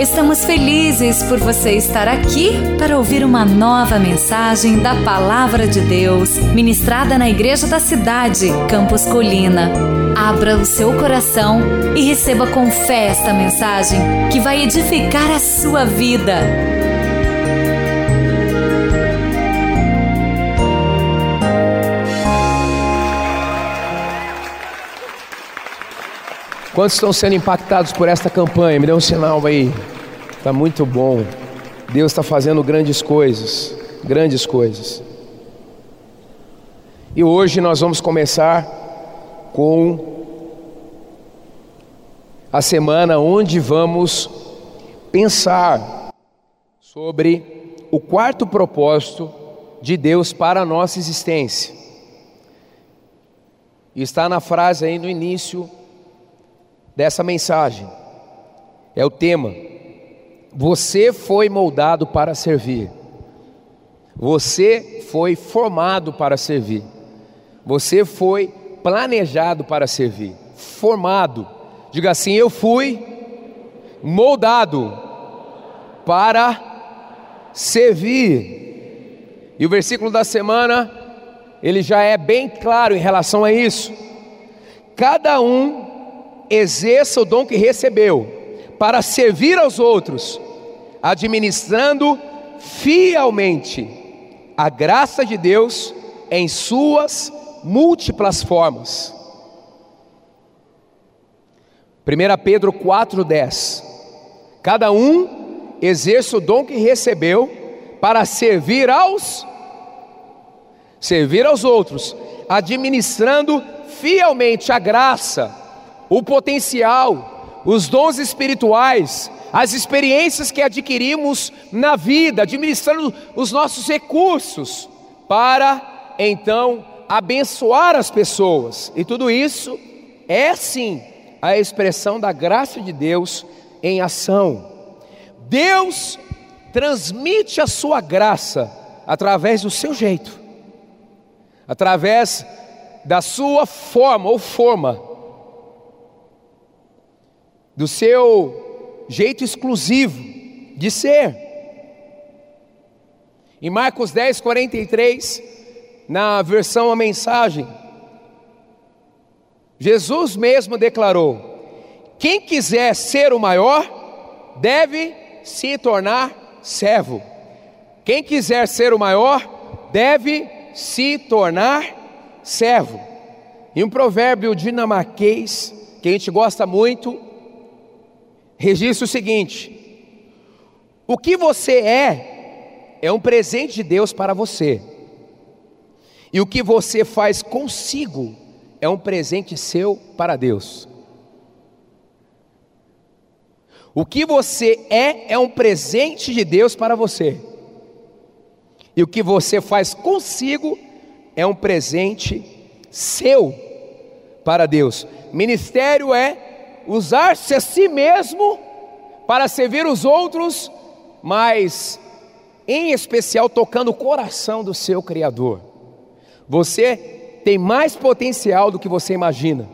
Estamos felizes por você estar aqui para ouvir uma nova mensagem da Palavra de Deus, ministrada na Igreja da Cidade, Campos Colina. Abra o seu coração e receba com fé esta mensagem que vai edificar a sua vida. Quantos estão sendo impactados por esta campanha? Me dê um sinal aí. Está muito bom. Deus está fazendo grandes coisas, grandes coisas. E hoje nós vamos começar com a semana onde vamos pensar sobre o quarto propósito de Deus para a nossa existência. Está na frase aí no início dessa mensagem. É o tema. Você foi moldado para servir. Você foi formado para servir. Você foi planejado para servir. Formado. Diga assim: Eu fui moldado para servir. E o versículo da semana, ele já é bem claro em relação a isso. Cada um exerça o dom que recebeu para servir aos outros, administrando fielmente a graça de Deus em suas múltiplas formas. 1 Pedro 4,10: Cada um exerça o dom que recebeu para servir aos servir aos outros, administrando fielmente a graça o potencial, os dons espirituais, as experiências que adquirimos na vida, administrando os nossos recursos, para então abençoar as pessoas. E tudo isso é sim a expressão da graça de Deus em ação. Deus transmite a sua graça através do seu jeito, através da sua forma ou forma do seu jeito exclusivo de ser. Em Marcos 10, 43, na versão a mensagem, Jesus mesmo declarou: Quem quiser ser o maior, deve se tornar servo. Quem quiser ser o maior, deve se tornar servo. E um provérbio dinamarquês, que a gente gosta muito, registra o seguinte: o que você é, é um presente de Deus para você, e o que você faz consigo é um presente seu para Deus. O que você é, é um presente de Deus para você, e o que você faz consigo é um presente seu para Deus. Ministério é usar-se a si mesmo para servir os outros, mas em especial tocando o coração do seu Criador. Você tem mais potencial do que você imagina.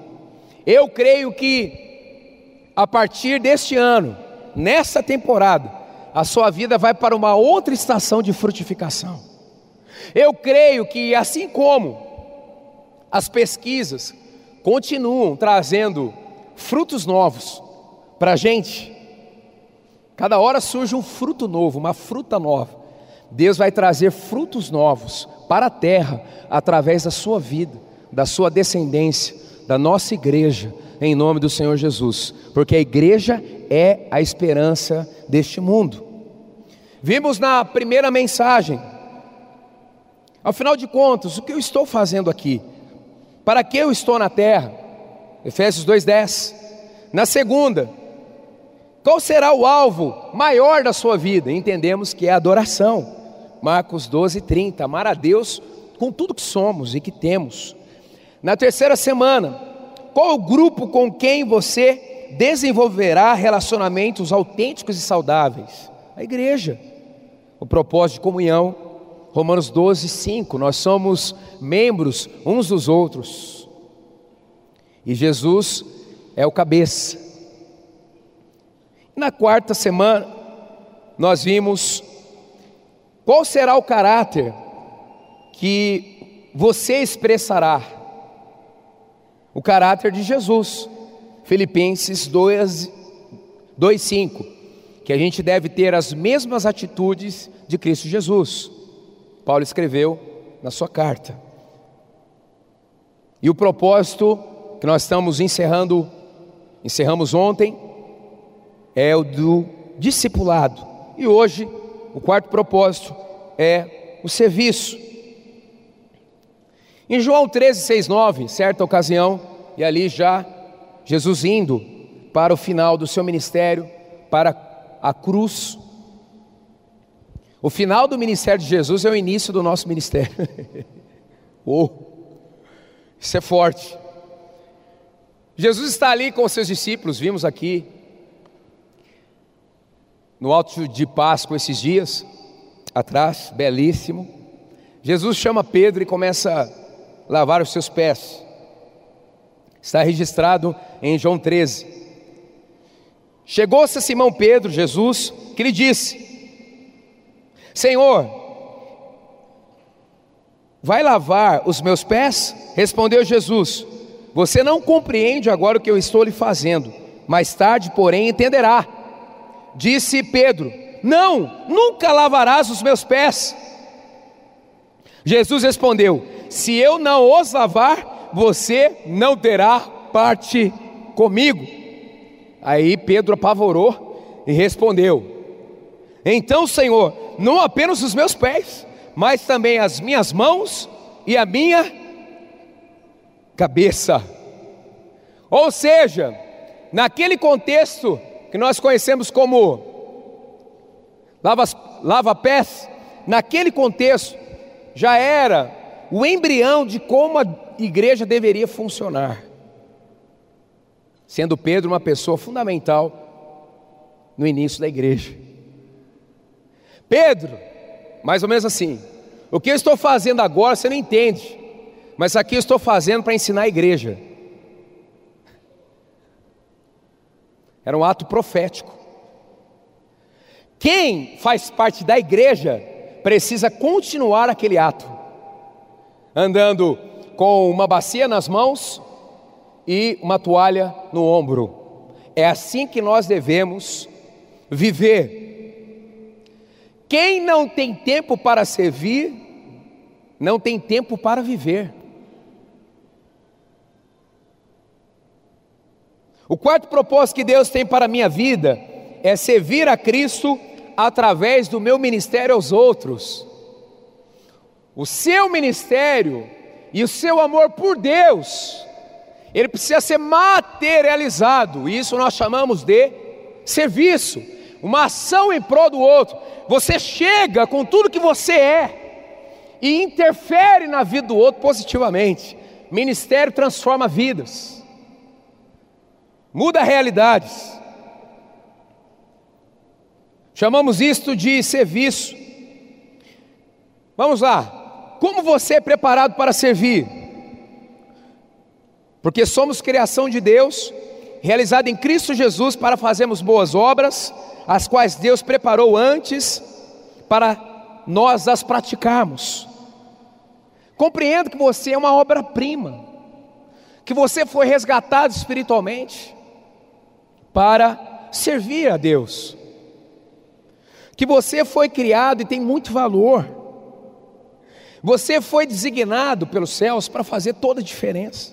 Eu creio que a partir deste ano, nessa temporada, a sua vida vai para uma outra estação de frutificação. Eu creio que assim como as pesquisas continuam trazendo frutos novos para a gente. Cada hora surge um fruto novo, uma fruta nova. Deus vai trazer frutos novos para a terra através da sua vida, da sua descendência, da nossa igreja, em nome do Senhor Jesus, porque a igreja é a esperança deste mundo. Vimos na primeira mensagem, afinal de contas, o que eu estou fazendo aqui? Para que eu estou na terra? Efésios 2:10. Na segunda, qual será o alvo maior da sua vida? Entendemos que é a adoração. Marcos 12:30. Amar a Deus com tudo que somos e que temos. Na terceira semana, qual o grupo com quem você desenvolverá relacionamentos autênticos e saudáveis? A igreja. O propósito de comunhão, Romanos 12, 5. Nós somos membros uns dos outros. E Jesus é o cabeça. Na quarta semana, nós vimos qual será o caráter que você expressará. O caráter de Jesus. Filipenses 2, 2,5. Que a gente deve ter as mesmas atitudes de Cristo Jesus. Paulo escreveu na sua carta. E o propósito que nós estamos encerrando, encerramos ontem, é o do discipulado. E hoje, o quarto propósito é o serviço. Em João 13, 6, 9, certa ocasião, e ali já Jesus indo para o final do seu ministério, para a cruz. O final do ministério de Jesus é o início do nosso ministério. oh, isso é forte. Jesus está ali com os seus discípulos, vimos aqui no alto de Páscoa esses dias atrás, belíssimo. Jesus chama Pedro e começa a lavar os seus pés. Está registrado em João 13. Chegou-se a Simão Pedro, Jesus, que lhe disse: Senhor, vai lavar os meus pés? Respondeu Jesus: Você não compreende agora o que eu estou lhe fazendo, mais tarde, porém, entenderá. Disse Pedro: Não, nunca lavarás os meus pés. Jesus respondeu: Se eu não os lavar, você não terá parte comigo. Aí Pedro apavorou e respondeu: Então, Senhor, não apenas os meus pés, mas também as minhas mãos e a minha cabeça. Ou seja, naquele contexto que nós conhecemos como lava-pés, lava naquele contexto já era o embrião de como a igreja deveria funcionar. Sendo Pedro uma pessoa fundamental no início da igreja. Pedro, mais ou menos assim, o que eu estou fazendo agora você não entende, mas aqui eu estou fazendo para ensinar a igreja. Era um ato profético. Quem faz parte da igreja precisa continuar aquele ato, andando com uma bacia nas mãos e uma toalha no ombro. É assim que nós devemos viver. Quem não tem tempo para servir, não tem tempo para viver. O quarto propósito que Deus tem para a minha vida é servir a Cristo através do meu ministério aos outros. O seu ministério e o seu amor por Deus, ele precisa ser materializado, e isso nós chamamos de serviço, uma ação em prol do outro. Você chega com tudo que você é e interfere na vida do outro positivamente. Ministério transforma vidas, muda realidades. Chamamos isto de serviço. Vamos lá, como você é preparado para servir? Porque somos criação de Deus, realizada em Cristo Jesus para fazermos boas obras, as quais Deus preparou antes para nós as praticarmos. Compreendo que você é uma obra-prima, que você foi resgatado espiritualmente para servir a Deus, que você foi criado e tem muito valor você foi designado pelos céus para fazer toda a diferença.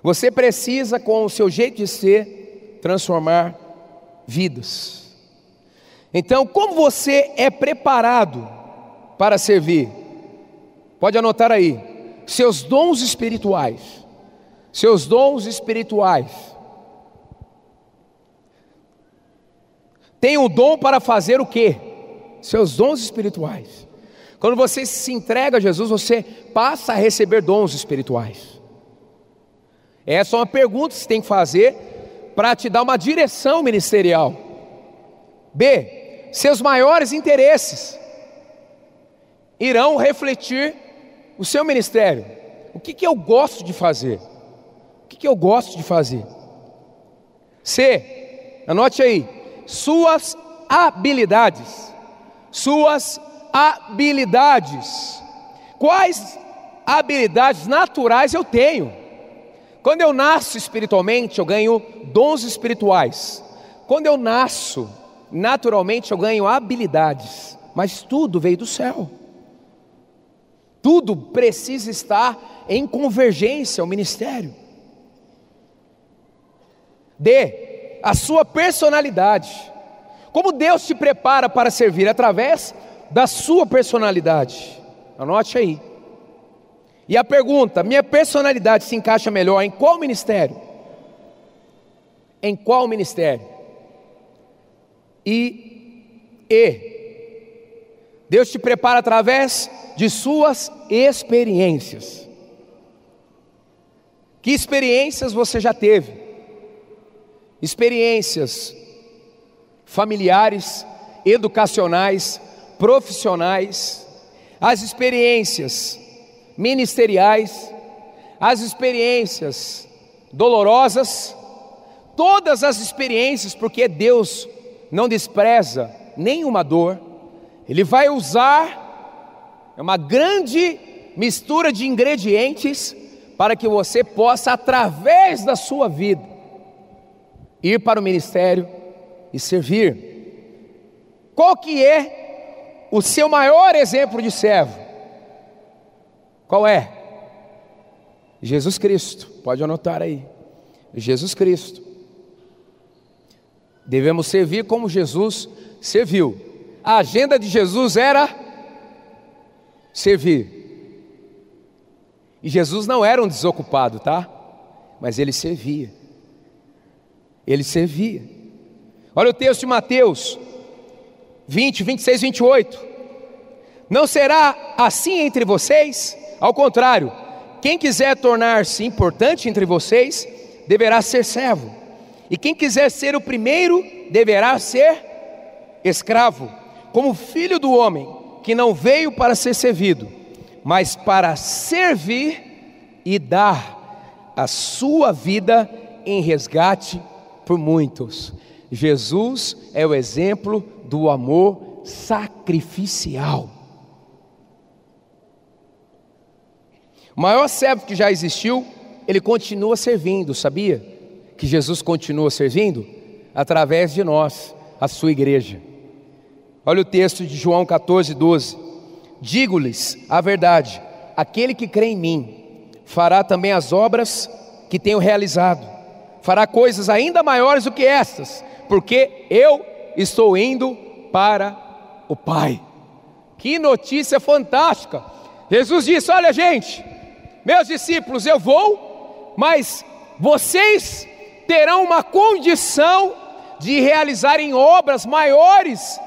Você precisa, com o seu jeito de ser, transformar vidas. Então, como você é preparado para servir? Pode anotar aí, seus dons espirituais. Seus dons espirituais. Tem o dom para fazer o quê? Seus dons espirituais. Quando você se entrega a Jesus, você passa a receber dons espirituais. Essa é uma pergunta que você tem que fazer para te dar uma direção ministerial. B. Seus maiores interesses irão refletir o seu ministério. O que, que eu gosto de fazer? O que, que eu gosto de fazer? C. Anote aí, suas habilidades. Suas habilidades. Quais habilidades naturais eu tenho? Quando eu nasço espiritualmente, eu ganho dons espirituais. Quando eu nasço, naturalmente eu ganho habilidades. Mas tudo veio do céu. Tudo precisa estar em convergência ao ministério. D. A sua personalidade. Como Deus te prepara para servir através da sua personalidade. Anote aí. E a pergunta: minha personalidade se encaixa melhor em qual ministério? Em qual ministério? E E. Deus te prepara através de suas experiências. Que experiências você já teve? Experiências familiares, educacionais, profissionais, as experiências ministeriais, as experiências dolorosas, todas as experiências, porque Deus não despreza nenhuma dor, Ele vai usar é uma grande mistura de ingredientes para que você possa, através da sua vida, ir para o ministério e servir. Qual que é o seu maior exemplo de servo? Qual é? Jesus Cristo. Pode anotar aí. Jesus Cristo. Devemos servir como Jesus serviu. A agenda de Jesus era servir. E Jesus não era um desocupado, tá? Mas ele servia. Ele servia. Olha o texto de Mateus 20, 26, 28. Não será assim entre vocês? Ao contrário, quem quiser tornar-se importante entre vocês, deverá ser servo. E quem quiser ser o primeiro, deverá ser escravo, como filho do homem, que não veio para ser servido, mas para servir e dar a sua vida em resgate por muitos. Jesus é o exemplo do amor sacrificial. O maior servo que já existiu, ele continua servindo, sabia? Que Jesus continua servindo através de nós, a sua igreja. Olha o texto de João 14, 12. Digo-lhes a verdade: aquele que crê em mim fará também as obras que tenho realizado, fará coisas ainda maiores do que estas, porque eu estou indo para o Pai. Que notícia fantástica! Jesus disse: Olha, gente, meus discípulos, eu vou, mas vocês terão uma condição de realizarem obras maiores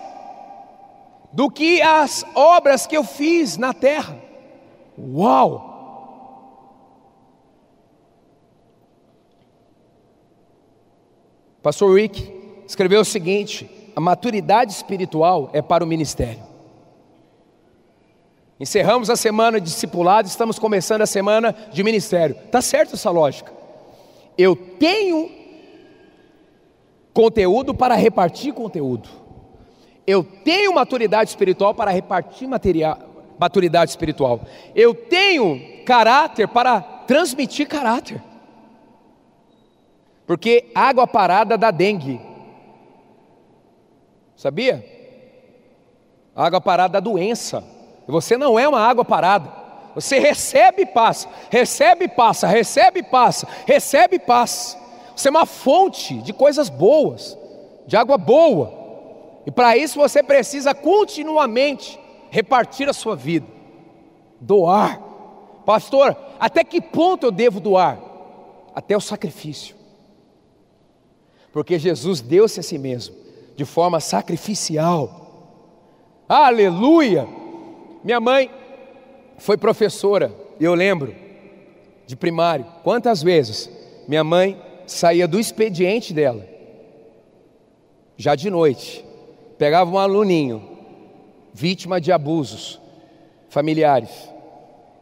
do que as obras que eu fiz na terra. Uau! Pastor Rick escreveu o seguinte: a maturidade espiritual é para o ministério. Encerramos a semana de discipulado, estamos começando a semana de ministério. Tá certo essa lógica? Eu tenho conteúdo para repartir conteúdo. Eu tenho maturidade espiritual para repartir material, maturidade espiritual. Eu tenho caráter para transmitir caráter. Porque água parada dá dengue. Sabia? Água parada dá doença. Você não é uma água parada. Você recebe e passa, recebe e passa, recebe e passa, recebe e passa. Você é uma fonte de coisas boas, de água boa. E para isso você precisa continuamente repartir a sua vida, doar. Pastor, até que ponto eu devo doar? Até o sacrifício. Porque Jesus deu-se a si mesmo de forma sacrificial. Aleluia! Minha mãe foi professora, eu lembro, de primário. Quantas vezes minha mãe saía do expediente dela, já de noite, pegava um aluninho, vítima de abusos familiares.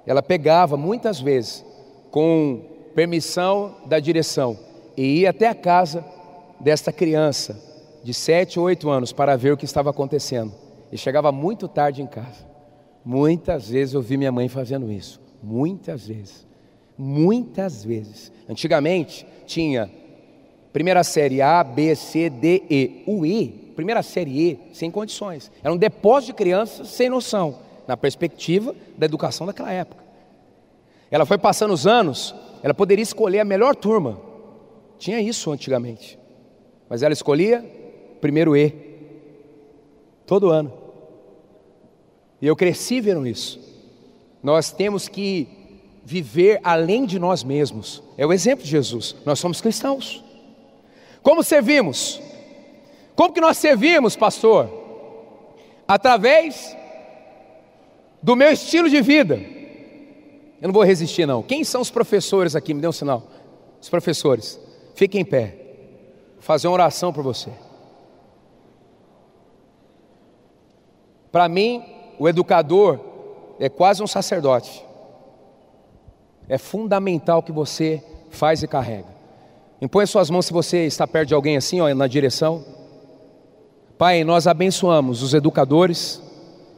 Ela pegava muitas vezes, com permissão da direção, e ia até a casa desta criança de sete ou oito anos para ver o que estava acontecendo. E chegava muito tarde em casa. Muitas vezes eu vi minha mãe fazendo isso. Muitas vezes. Muitas vezes. Antigamente tinha primeira série A, B, C, D, E. O E, primeira série E, sem condições. Era um depósito de crianças sem noção, na perspectiva da educação daquela época. Ela foi passando os anos, ela poderia escolher a melhor turma. Tinha isso antigamente. Mas ela escolhia primeiro E. Todo ano. E eu cresci vendo isso. Nós temos que viver além de nós mesmos. É o exemplo de Jesus. Nós somos cristãos. Como servimos? Como que nós servimos, pastor? Através do meu estilo de vida. Eu não vou resistir não. Quem são os professores aqui? Me dê um sinal. Os professores. Fiquem em pé. Fazer uma oração por você. Para mim, o educador é quase um sacerdote. É fundamental que você faz e carrega. Impõe suas mãos se você está perto de alguém assim, ó, na direção. Pai, nós abençoamos os educadores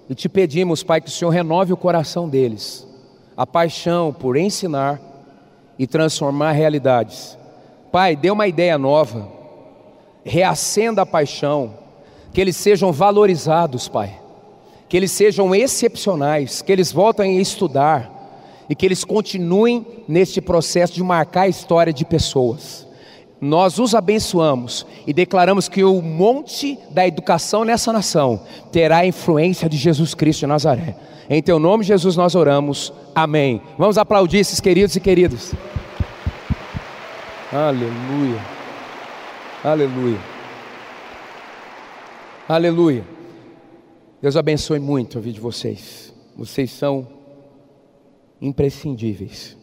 e te pedimos, Pai, que o Senhor renove o coração deles, a paixão por ensinar e transformar realidades. Pai, dê uma ideia nova, reacenda a paixão, que eles sejam valorizados, Pai, que eles sejam excepcionais, que eles voltem a estudar e que eles continuem neste processo de marcar a história de pessoas. Nós os abençoamos e declaramos que o monte da educação nessa nação terá a influência de Jesus Cristo de Nazaré. Em teu nome, Jesus, nós oramos. Amém. Vamos aplaudir esses queridos e queridas. Aleluia. Aleluia. Aleluia. Deus abençoe muito a vida de vocês. Vocês são imprescindíveis.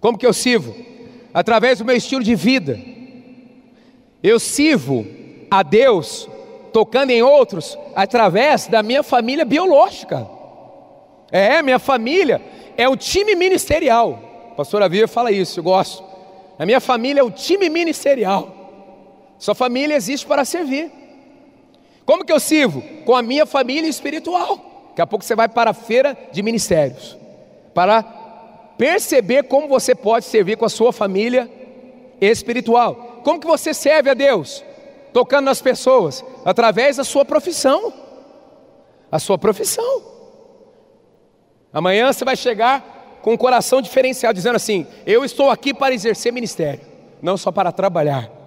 Como que eu sirvo? Através do meu estilo de vida. Eu sirvo a Deus tocando em outros através da minha família biológica. É, minha família é o time ministerial. A pastora fala isso, eu gosto. A minha família é o time ministerial. Sua família existe para servir. Como que eu sirvo? Com a minha família espiritual. Daqui a pouco você vai para a feira de ministérios para perceber como você pode servir com a sua família espiritual. Como que você serve a Deus? Tocando nas pessoas através da sua profissão. A sua profissão. Amanhã você vai chegar com um coração diferenciado, dizendo assim: Eu estou aqui para exercer ministério, não só para trabalhar.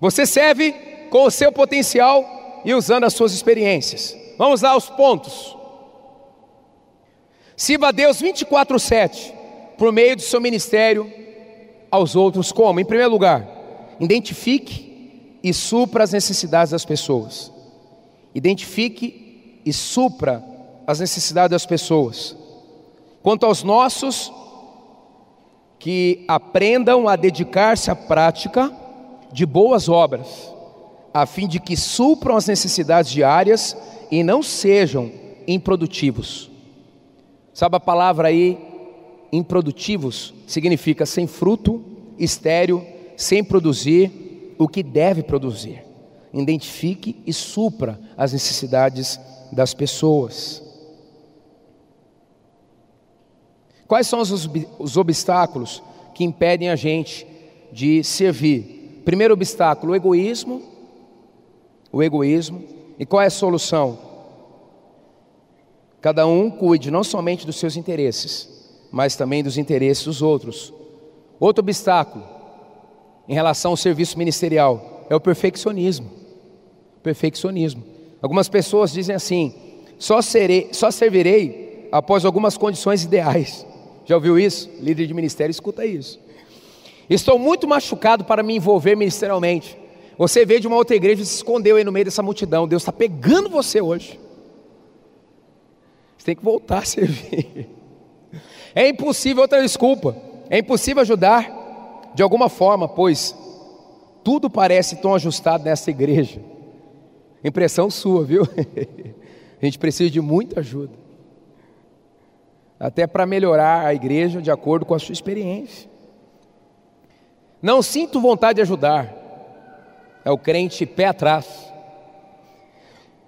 Você serve com o seu potencial e usando as suas experiências. Vamos lá aos pontos. Sirva a Deus 24/7 por meio do seu ministério aos outros como? Em primeiro lugar, identifique e supra as necessidades das pessoas. Identifique e supra as necessidades das pessoas. Quanto aos nossos, que aprendam a dedicar-se à prática de boas obras, a fim de que supram as necessidades diárias e não sejam improdutivos. Sabe a palavra aí, improdutivos, significa sem fruto, estéreo, sem produzir o que deve produzir. Identifique e supra as necessidades das pessoas. Quais são os, os obstáculos que impedem a gente de servir? Primeiro obstáculo, o egoísmo. O egoísmo. E qual é a solução? Cada um cuide não somente dos seus interesses, mas também dos interesses dos outros. Outro obstáculo em relação ao serviço ministerial é o perfeccionismo. Perfeccionismo. Algumas pessoas dizem assim: só serei, só servirei após algumas condições ideais. Já ouviu isso? Líder de ministério escuta isso. Estou muito machucado para me envolver ministerialmente. Você veio de uma outra igreja e se escondeu aí no meio dessa multidão. Deus está pegando você hoje. Você tem que voltar a servir. É impossível outra desculpa. É impossível ajudar de alguma forma, pois tudo parece tão ajustado nessa igreja. Impressão sua, viu? A gente precisa de muita ajuda. Até para melhorar a igreja de acordo com a sua experiência. Não sinto vontade de ajudar. É o crente pé atrás.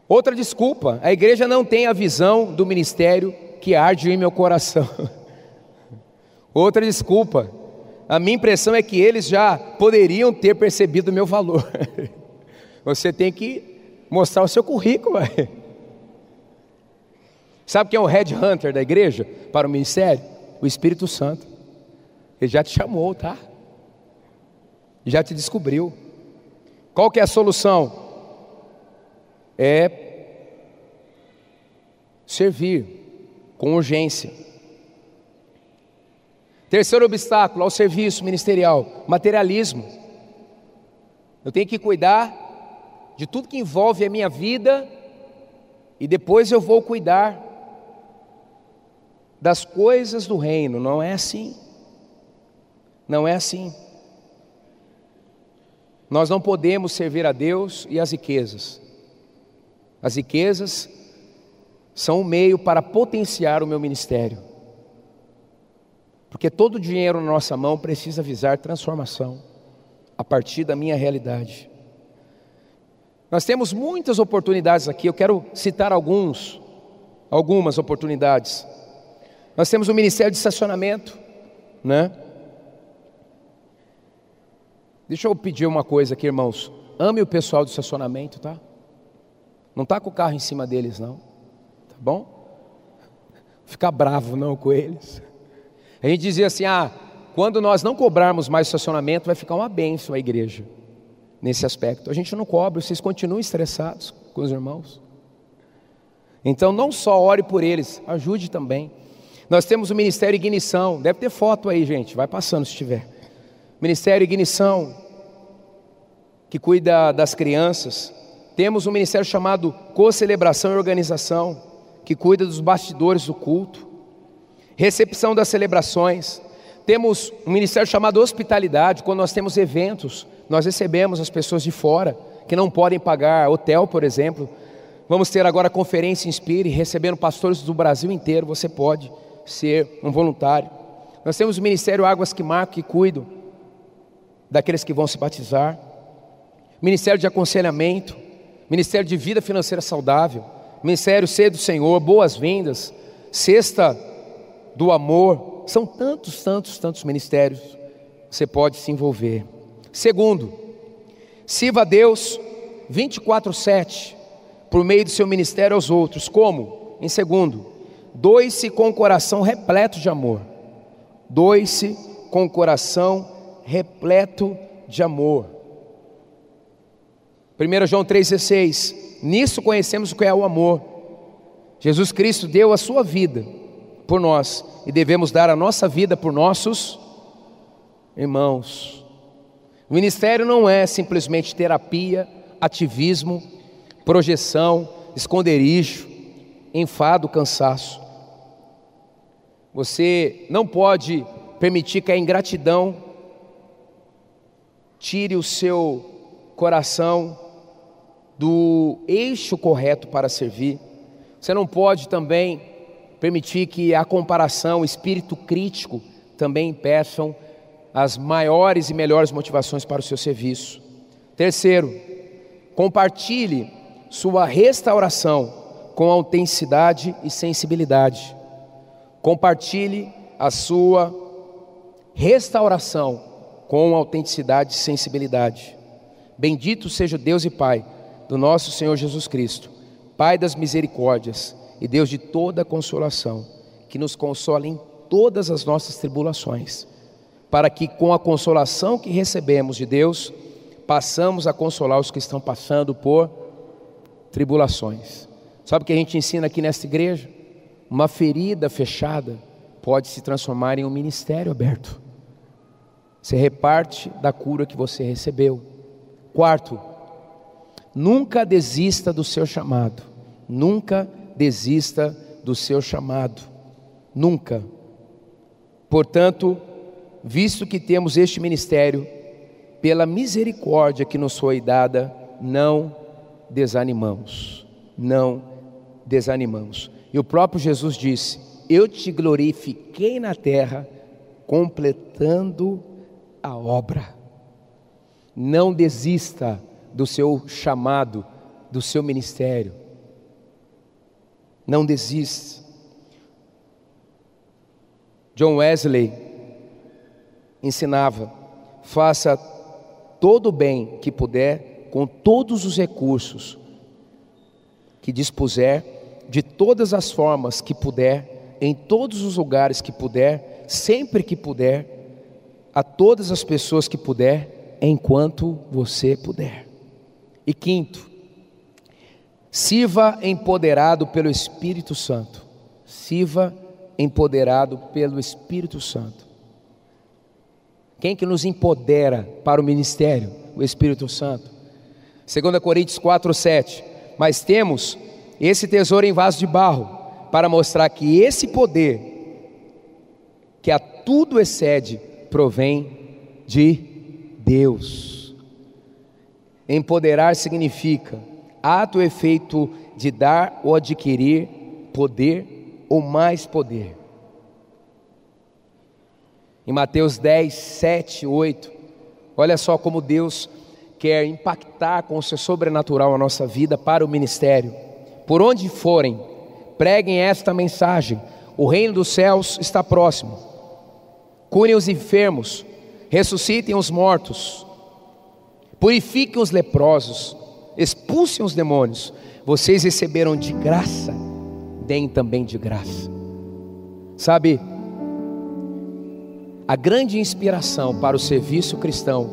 Outra desculpa, a igreja não tem a visão do ministério que arde em meu coração. Outra desculpa, a minha impressão é que eles já poderiam ter percebido o meu valor. Você tem que mostrar o seu currículo. Sabe quem é o headhunter da igreja para o ministério? O Espírito Santo. Ele já te chamou, tá? Já te descobriu. Qual que é a solução? É servir com urgência. Terceiro obstáculo ao serviço ministerial, materialismo. Eu tenho que cuidar de tudo que envolve a minha vida e depois eu vou cuidar das coisas do reino. Não é assim. Não é assim. Nós não podemos servir a Deus e as riquezas. As riquezas são um meio para potenciar o meu ministério. Porque todo o dinheiro na nossa mão precisa visar transformação a partir da minha realidade. Nós temos muitas oportunidades aqui, eu quero citar alguns, algumas oportunidades. Nós temos o Ministério de Estacionamento, né? Deixa eu pedir uma coisa aqui, irmãos. Ame o pessoal do estacionamento, tá? Não tá com o carro em cima deles, não. Tá bom? Ficar bravo não com eles. A gente dizia assim: ah, quando nós não cobrarmos mais estacionamento, vai ficar uma benção a igreja, nesse aspecto. A gente não cobra, vocês continuam estressados com os irmãos. Então, não só ore por eles, ajude também. Nós temos o Ministério Ignição, deve ter foto aí, gente, vai passando se tiver. Ministério Ignição, que cuida das crianças. Temos um ministério chamado Co-Celebração e Organização, que cuida dos bastidores do culto recepção das celebrações. Temos um ministério chamado hospitalidade, quando nós temos eventos, nós recebemos as pessoas de fora que não podem pagar hotel, por exemplo. Vamos ter agora a conferência Inspire, recebendo pastores do Brasil inteiro, você pode ser um voluntário. Nós temos o ministério Águas que Marcam, que cuido daqueles que vão se batizar. Ministério de aconselhamento, Ministério de vida financeira saudável, Ministério Ser do Senhor, boas-vindas, sexta do amor. São tantos, tantos, tantos ministérios você pode se envolver. Segundo, sirva a Deus 24/7 por meio do seu ministério aos outros. Como? Em segundo, doe-se com o coração repleto de amor. Doe-se com o coração repleto de amor. 1 João 3,16: Nisso conhecemos o que é o amor. Jesus Cristo deu a sua vida por nós e devemos dar a nossa vida por nossos irmãos. O ministério não é simplesmente terapia, ativismo, projeção, esconderijo, enfado, cansaço. Você não pode permitir que a ingratidão tire o seu coração do eixo correto para servir. Você não pode também permitir que a comparação, o espírito crítico também impeçam as maiores e melhores motivações para o seu serviço. Terceiro, compartilhe sua restauração com autenticidade e sensibilidade. Compartilhe a sua restauração com autenticidade e sensibilidade. Bendito seja Deus e Pai do nosso Senhor Jesus Cristo, Pai das misericórdias e Deus de toda consolação, que nos console em todas as nossas tribulações, para que com a consolação que recebemos de Deus, passamos a consolar os que estão passando por tribulações. Sabe o que a gente ensina aqui nesta igreja? Uma ferida fechada pode se transformar em um ministério aberto. Você reparte da cura que você recebeu. Quarto, nunca desista do seu chamado. Nunca desista do seu chamado. Nunca. Portanto, visto que temos este ministério, pela misericórdia que nos foi dada, não desanimamos. Não desanimamos. E o próprio Jesus disse: Eu te glorifiquei na terra, completando a obra. Não desista do seu chamado, do seu ministério. Não desista. John Wesley ensinava: faça todo o bem que puder, com todos os recursos que dispuser, de todas as formas que puder, em todos os lugares que puder, sempre que puder, a todas as pessoas que puder, enquanto você puder. E quinto, sirva empoderado pelo Espírito Santo. Sirva empoderado pelo Espírito Santo. Quem que nos empodera para o ministério? O Espírito Santo. 2 Coríntios 4, 7. Mas temos esse tesouro em vaso de barro, para mostrar que esse poder, que a tudo excede, provém de Deus. Empoderar significa ato ou efeito de dar ou adquirir poder ou mais poder. Em Mateus 10, 7, 8, olha só como Deus quer impactar com o seu sobrenatural a nossa vida para o ministério. Por onde forem, preguem esta mensagem: o reino dos céus está próximo. Curem os enfermos, ressuscitem os mortos, purifiquem os leprosos, expulsem os demônios. Vocês receberam de graça, deem também de graça. Sabe, a grande inspiração para o serviço cristão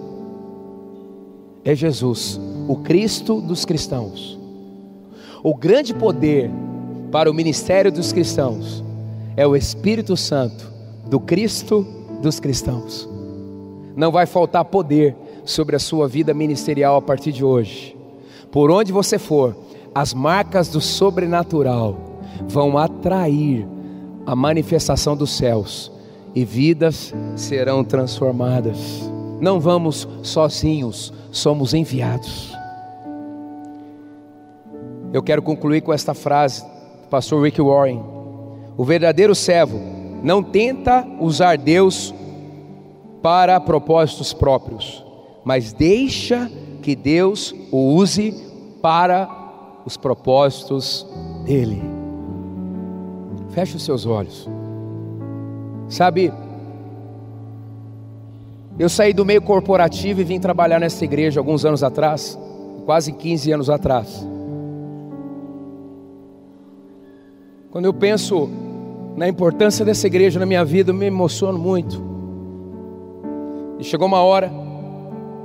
é Jesus, o Cristo dos cristãos. O grande poder para o ministério dos cristãos é o Espírito Santo do Cristo dos cristãos. Não vai faltar poder sobre a sua vida ministerial a partir de hoje. Por onde você for, as marcas do sobrenatural vão atrair a manifestação dos céus e vidas serão transformadas. Não vamos sozinhos, somos enviados. Eu quero concluir com esta frase do pastor Rick Warren: O verdadeiro servo não tenta usar Deus para propósitos próprios, mas deixa que Deus o use para os propósitos dele. Feche os seus olhos. Sabe, eu saí do meio corporativo e vim trabalhar nessa igreja alguns anos atrás, quase 15 anos atrás. Quando eu penso na importância dessa igreja na minha vida, eu me emociono muito. E chegou uma hora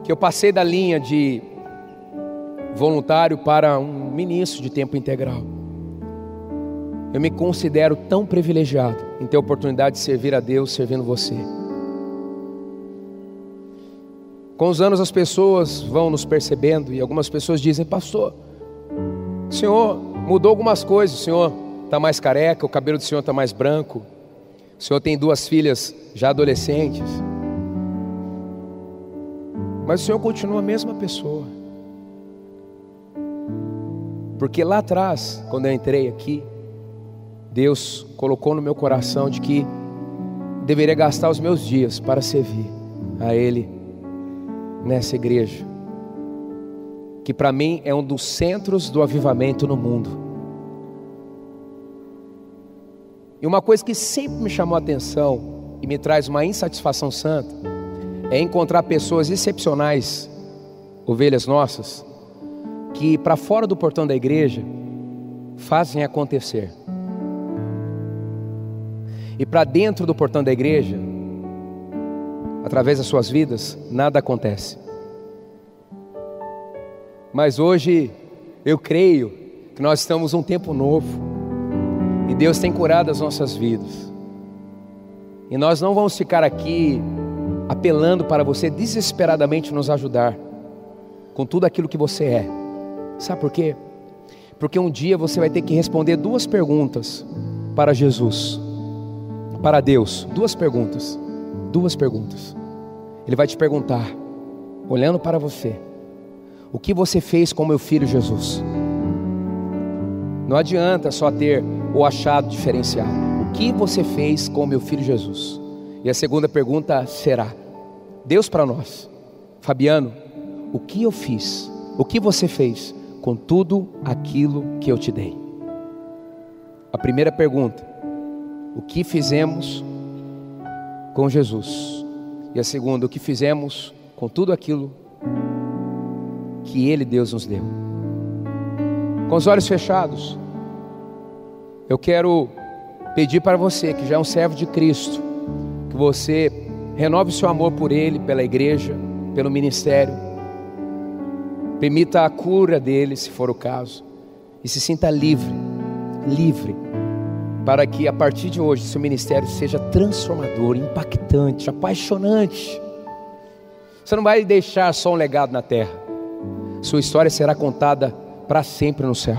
que eu passei da linha de voluntário para um ministro de tempo integral. Eu me considero tão privilegiado em ter a oportunidade de servir a Deus servindo você. Com os anos as pessoas vão nos percebendo e algumas pessoas dizem: Pastor, senhor mudou algumas coisas, senhor está mais careca, o cabelo do senhor está mais branco, o senhor tem duas filhas já adolescentes, mas o senhor continua a mesma pessoa. Porque lá atrás, quando eu entrei aqui, Deus colocou no meu coração de que deveria gastar os meus dias para servir a Ele nessa igreja, que para mim é um dos centros do avivamento no mundo. E uma coisa que sempre me chamou a atenção e me traz uma insatisfação santa é encontrar pessoas excepcionais, ovelhas nossas, que para fora do portão da igreja fazem acontecer e para dentro do portão da igreja, através das suas vidas, nada acontece. Mas hoje eu creio que nós estamos um tempo novo e Deus tem curado as nossas vidas. E nós não vamos ficar aqui apelando para você desesperadamente nos ajudar com tudo aquilo que você é. Sabe por quê? Porque um dia você vai ter que responder duas perguntas para Jesus para Deus duas perguntas. Duas perguntas. Ele vai te perguntar, olhando para você: O que você fez com meu filho Jesus? Não adianta só ter o achado diferencial. O que você fez com meu filho Jesus? E a segunda pergunta será: Deus para nós, Fabiano, o que eu fiz, o que você fez com tudo aquilo que eu te dei. A primeira pergunta: o que fizemos com Jesus? E a segunda, o que fizemos com tudo aquilo que Ele, Deus, nos deu? Com os olhos fechados, eu quero pedir para você que já é um servo de Cristo, que você renove seu amor por Ele, pela igreja, pelo ministério, permita a cura dele, se for o caso, e se sinta livre, livre, para que a partir de hoje seu ministério seja transformador, impactante, apaixonante. Você não vai deixar só um legado na terra, sua história será contada para sempre no céu.